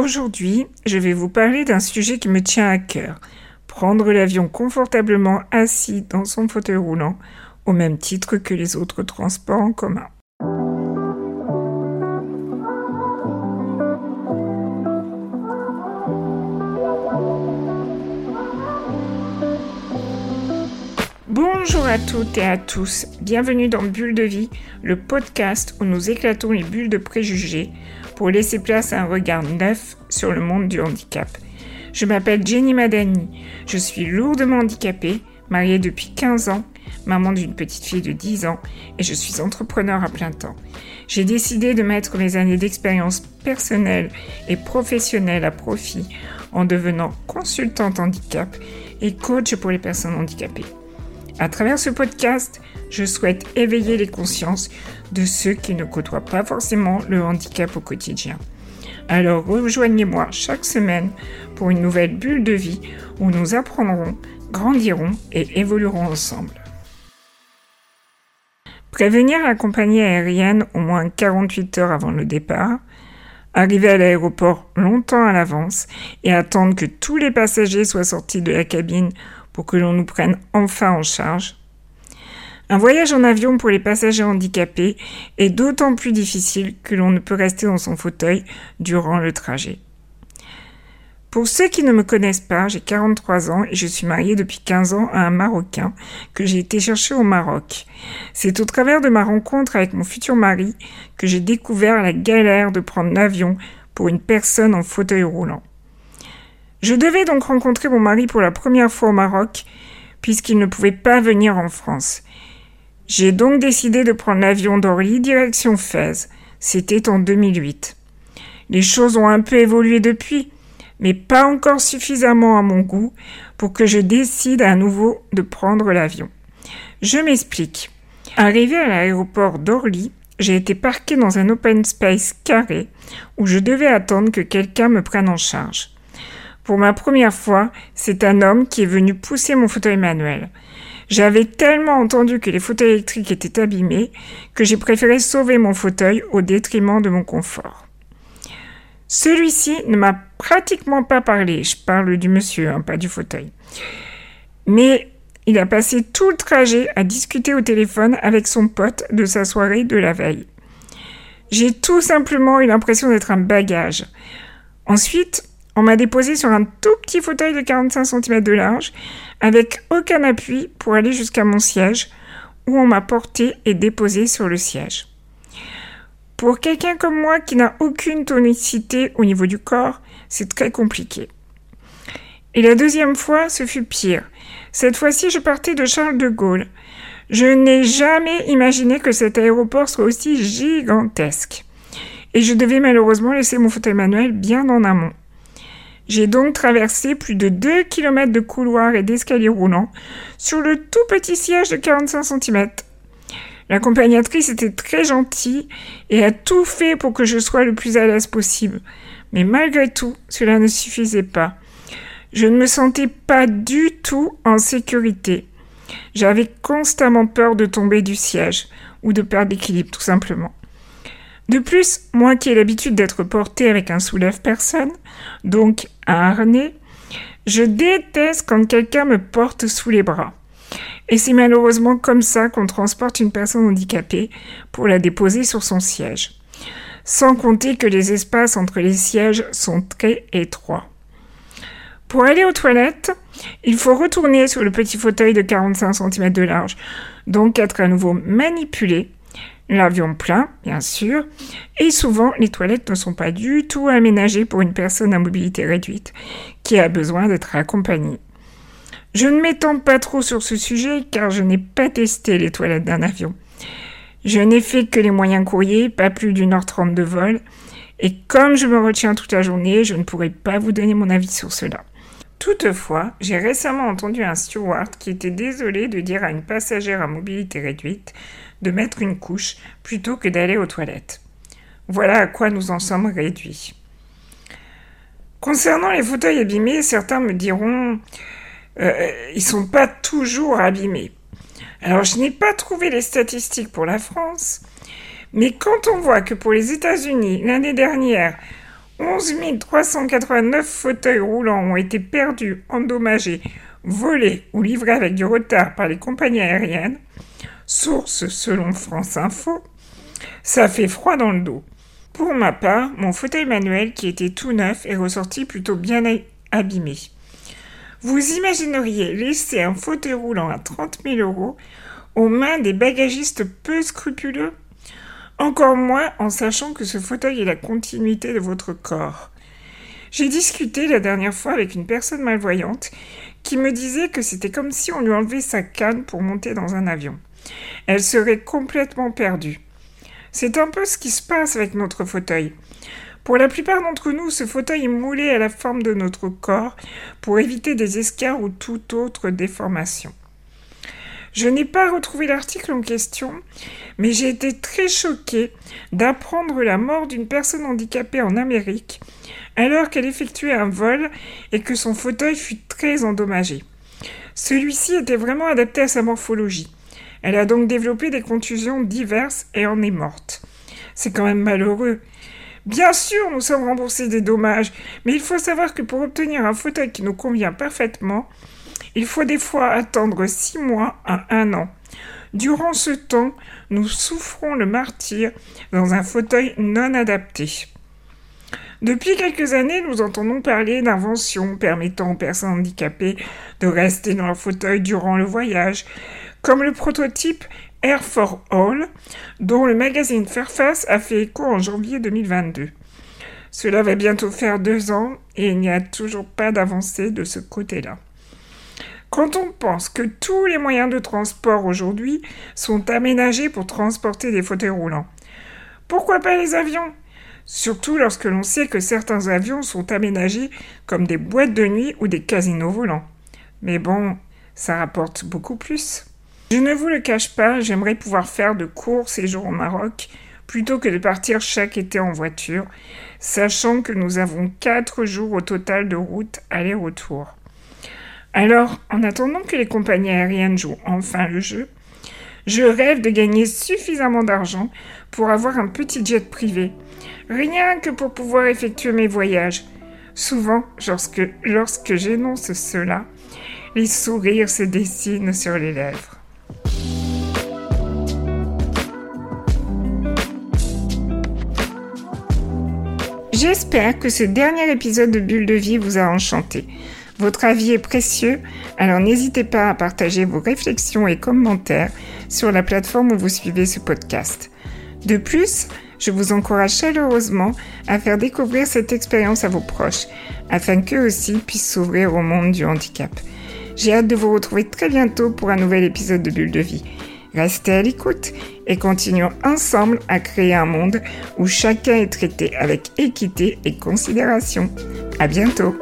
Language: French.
Aujourd'hui, je vais vous parler d'un sujet qui me tient à cœur. Prendre l'avion confortablement assis dans son fauteuil roulant, au même titre que les autres transports en commun. Bonjour à toutes et à tous, bienvenue dans Bulle de vie, le podcast où nous éclatons les bulles de préjugés pour laisser place à un regard neuf sur le monde du handicap. Je m'appelle Jenny Madani, je suis lourdement handicapée, mariée depuis 15 ans, maman d'une petite fille de 10 ans et je suis entrepreneur à plein temps. J'ai décidé de mettre mes années d'expérience personnelle et professionnelle à profit en devenant consultante handicap et coach pour les personnes handicapées. À travers ce podcast, je souhaite éveiller les consciences de ceux qui ne côtoient pas forcément le handicap au quotidien. Alors rejoignez-moi chaque semaine pour une nouvelle bulle de vie où nous apprendrons, grandirons et évoluerons ensemble. Prévenir la compagnie aérienne au moins 48 heures avant le départ, arriver à l'aéroport longtemps à l'avance et attendre que tous les passagers soient sortis de la cabine pour que l'on nous prenne enfin en charge. Un voyage en avion pour les passagers handicapés est d'autant plus difficile que l'on ne peut rester dans son fauteuil durant le trajet. Pour ceux qui ne me connaissent pas, j'ai 43 ans et je suis mariée depuis 15 ans à un Marocain que j'ai été chercher au Maroc. C'est au travers de ma rencontre avec mon futur mari que j'ai découvert la galère de prendre l'avion pour une personne en fauteuil roulant. Je devais donc rencontrer mon mari pour la première fois au Maroc, puisqu'il ne pouvait pas venir en France. J'ai donc décidé de prendre l'avion d'Orly direction Fès. C'était en 2008. Les choses ont un peu évolué depuis, mais pas encore suffisamment à mon goût pour que je décide à nouveau de prendre l'avion. Je m'explique. Arrivé à l'aéroport d'Orly, j'ai été parqué dans un open space carré où je devais attendre que quelqu'un me prenne en charge. Pour ma première fois, c'est un homme qui est venu pousser mon fauteuil manuel. J'avais tellement entendu que les fauteuils électriques étaient abîmés que j'ai préféré sauver mon fauteuil au détriment de mon confort. Celui-ci ne m'a pratiquement pas parlé, je parle du monsieur, hein, pas du fauteuil. Mais il a passé tout le trajet à discuter au téléphone avec son pote de sa soirée de la veille. J'ai tout simplement eu l'impression d'être un bagage. Ensuite, on m'a déposé sur un tout petit fauteuil de 45 cm de large, avec aucun appui pour aller jusqu'à mon siège, où on m'a porté et déposé sur le siège. Pour quelqu'un comme moi qui n'a aucune tonicité au niveau du corps, c'est très compliqué. Et la deuxième fois, ce fut pire. Cette fois-ci, je partais de Charles de Gaulle. Je n'ai jamais imaginé que cet aéroport soit aussi gigantesque. Et je devais malheureusement laisser mon fauteuil manuel bien en amont. J'ai donc traversé plus de 2 km de couloirs et d'escaliers roulants sur le tout petit siège de 45 cm. L'accompagnatrice était très gentille et a tout fait pour que je sois le plus à l'aise possible. Mais malgré tout, cela ne suffisait pas. Je ne me sentais pas du tout en sécurité. J'avais constamment peur de tomber du siège ou de perdre l'équilibre tout simplement. De plus, moi qui ai l'habitude d'être porté avec un soulève-personne, donc un harnais, je déteste quand quelqu'un me porte sous les bras. Et c'est malheureusement comme ça qu'on transporte une personne handicapée pour la déposer sur son siège. Sans compter que les espaces entre les sièges sont très étroits. Pour aller aux toilettes, il faut retourner sur le petit fauteuil de 45 cm de large, donc être à nouveau manipulé l'avion plein, bien sûr, et souvent les toilettes ne sont pas du tout aménagées pour une personne à mobilité réduite qui a besoin d'être accompagnée. Je ne m'étends pas trop sur ce sujet car je n'ai pas testé les toilettes d'un avion. Je n'ai fait que les moyens courriers, pas plus d'une heure trente de vol, et comme je me retiens toute la journée, je ne pourrai pas vous donner mon avis sur cela. Toutefois, j'ai récemment entendu un steward qui était désolé de dire à une passagère à mobilité réduite de mettre une couche plutôt que d'aller aux toilettes. Voilà à quoi nous en sommes réduits. Concernant les fauteuils abîmés, certains me diront euh, ils sont pas toujours abîmés. Alors je n'ai pas trouvé les statistiques pour la France, mais quand on voit que pour les États-Unis l'année dernière, 11 389 fauteuils roulants ont été perdus, endommagés, volés ou livrés avec du retard par les compagnies aériennes. Source selon France Info. Ça fait froid dans le dos. Pour ma part, mon fauteuil manuel qui était tout neuf est ressorti plutôt bien abîmé. Vous imagineriez laisser un fauteuil roulant à 30 000 euros aux mains des bagagistes peu scrupuleux Encore moins en sachant que ce fauteuil est la continuité de votre corps. J'ai discuté la dernière fois avec une personne malvoyante qui me disait que c'était comme si on lui enlevait sa canne pour monter dans un avion. Elle serait complètement perdue. C'est un peu ce qui se passe avec notre fauteuil. Pour la plupart d'entre nous, ce fauteuil est moulé à la forme de notre corps pour éviter des escarres ou toute autre déformation. Je n'ai pas retrouvé l'article en question, mais j'ai été très choquée d'apprendre la mort d'une personne handicapée en Amérique alors qu'elle effectuait un vol et que son fauteuil fut très endommagé. Celui-ci était vraiment adapté à sa morphologie. Elle a donc développé des contusions diverses et en est morte. C'est quand même malheureux. Bien sûr, nous sommes remboursés des dommages, mais il faut savoir que pour obtenir un fauteuil qui nous convient parfaitement, il faut des fois attendre six mois à un an. Durant ce temps, nous souffrons le martyr dans un fauteuil non adapté. Depuis quelques années, nous entendons parler d'inventions permettant aux personnes handicapées de rester dans leur fauteuil durant le voyage, comme le prototype Air for All, dont le magazine Fairfax a fait écho en janvier 2022. Cela va bientôt faire deux ans et il n'y a toujours pas d'avancée de ce côté-là. Quand on pense que tous les moyens de transport aujourd'hui sont aménagés pour transporter des fauteuils roulants, pourquoi pas les avions? Surtout lorsque l'on sait que certains avions sont aménagés comme des boîtes de nuit ou des casinos volants. Mais bon, ça rapporte beaucoup plus. Je ne vous le cache pas, j'aimerais pouvoir faire de courts séjours au Maroc plutôt que de partir chaque été en voiture, sachant que nous avons quatre jours au total de route aller-retour. Alors, en attendant que les compagnies aériennes jouent enfin le jeu, je rêve de gagner suffisamment d'argent pour avoir un petit jet privé, rien que pour pouvoir effectuer mes voyages. Souvent, lorsque, j'énonce cela, les sourires se dessinent sur les lèvres. J'espère que ce dernier épisode de Bulle de vie vous a enchanté. Votre avis est précieux, alors n'hésitez pas à partager vos réflexions et commentaires sur la plateforme où vous suivez ce podcast. De plus, je vous encourage chaleureusement à faire découvrir cette expérience à vos proches, afin qu'eux aussi puissent s'ouvrir au monde du handicap. J'ai hâte de vous retrouver très bientôt pour un nouvel épisode de Bulle de vie. Restez à l'écoute et continuons ensemble à créer un monde où chacun est traité avec équité et considération. À bientôt!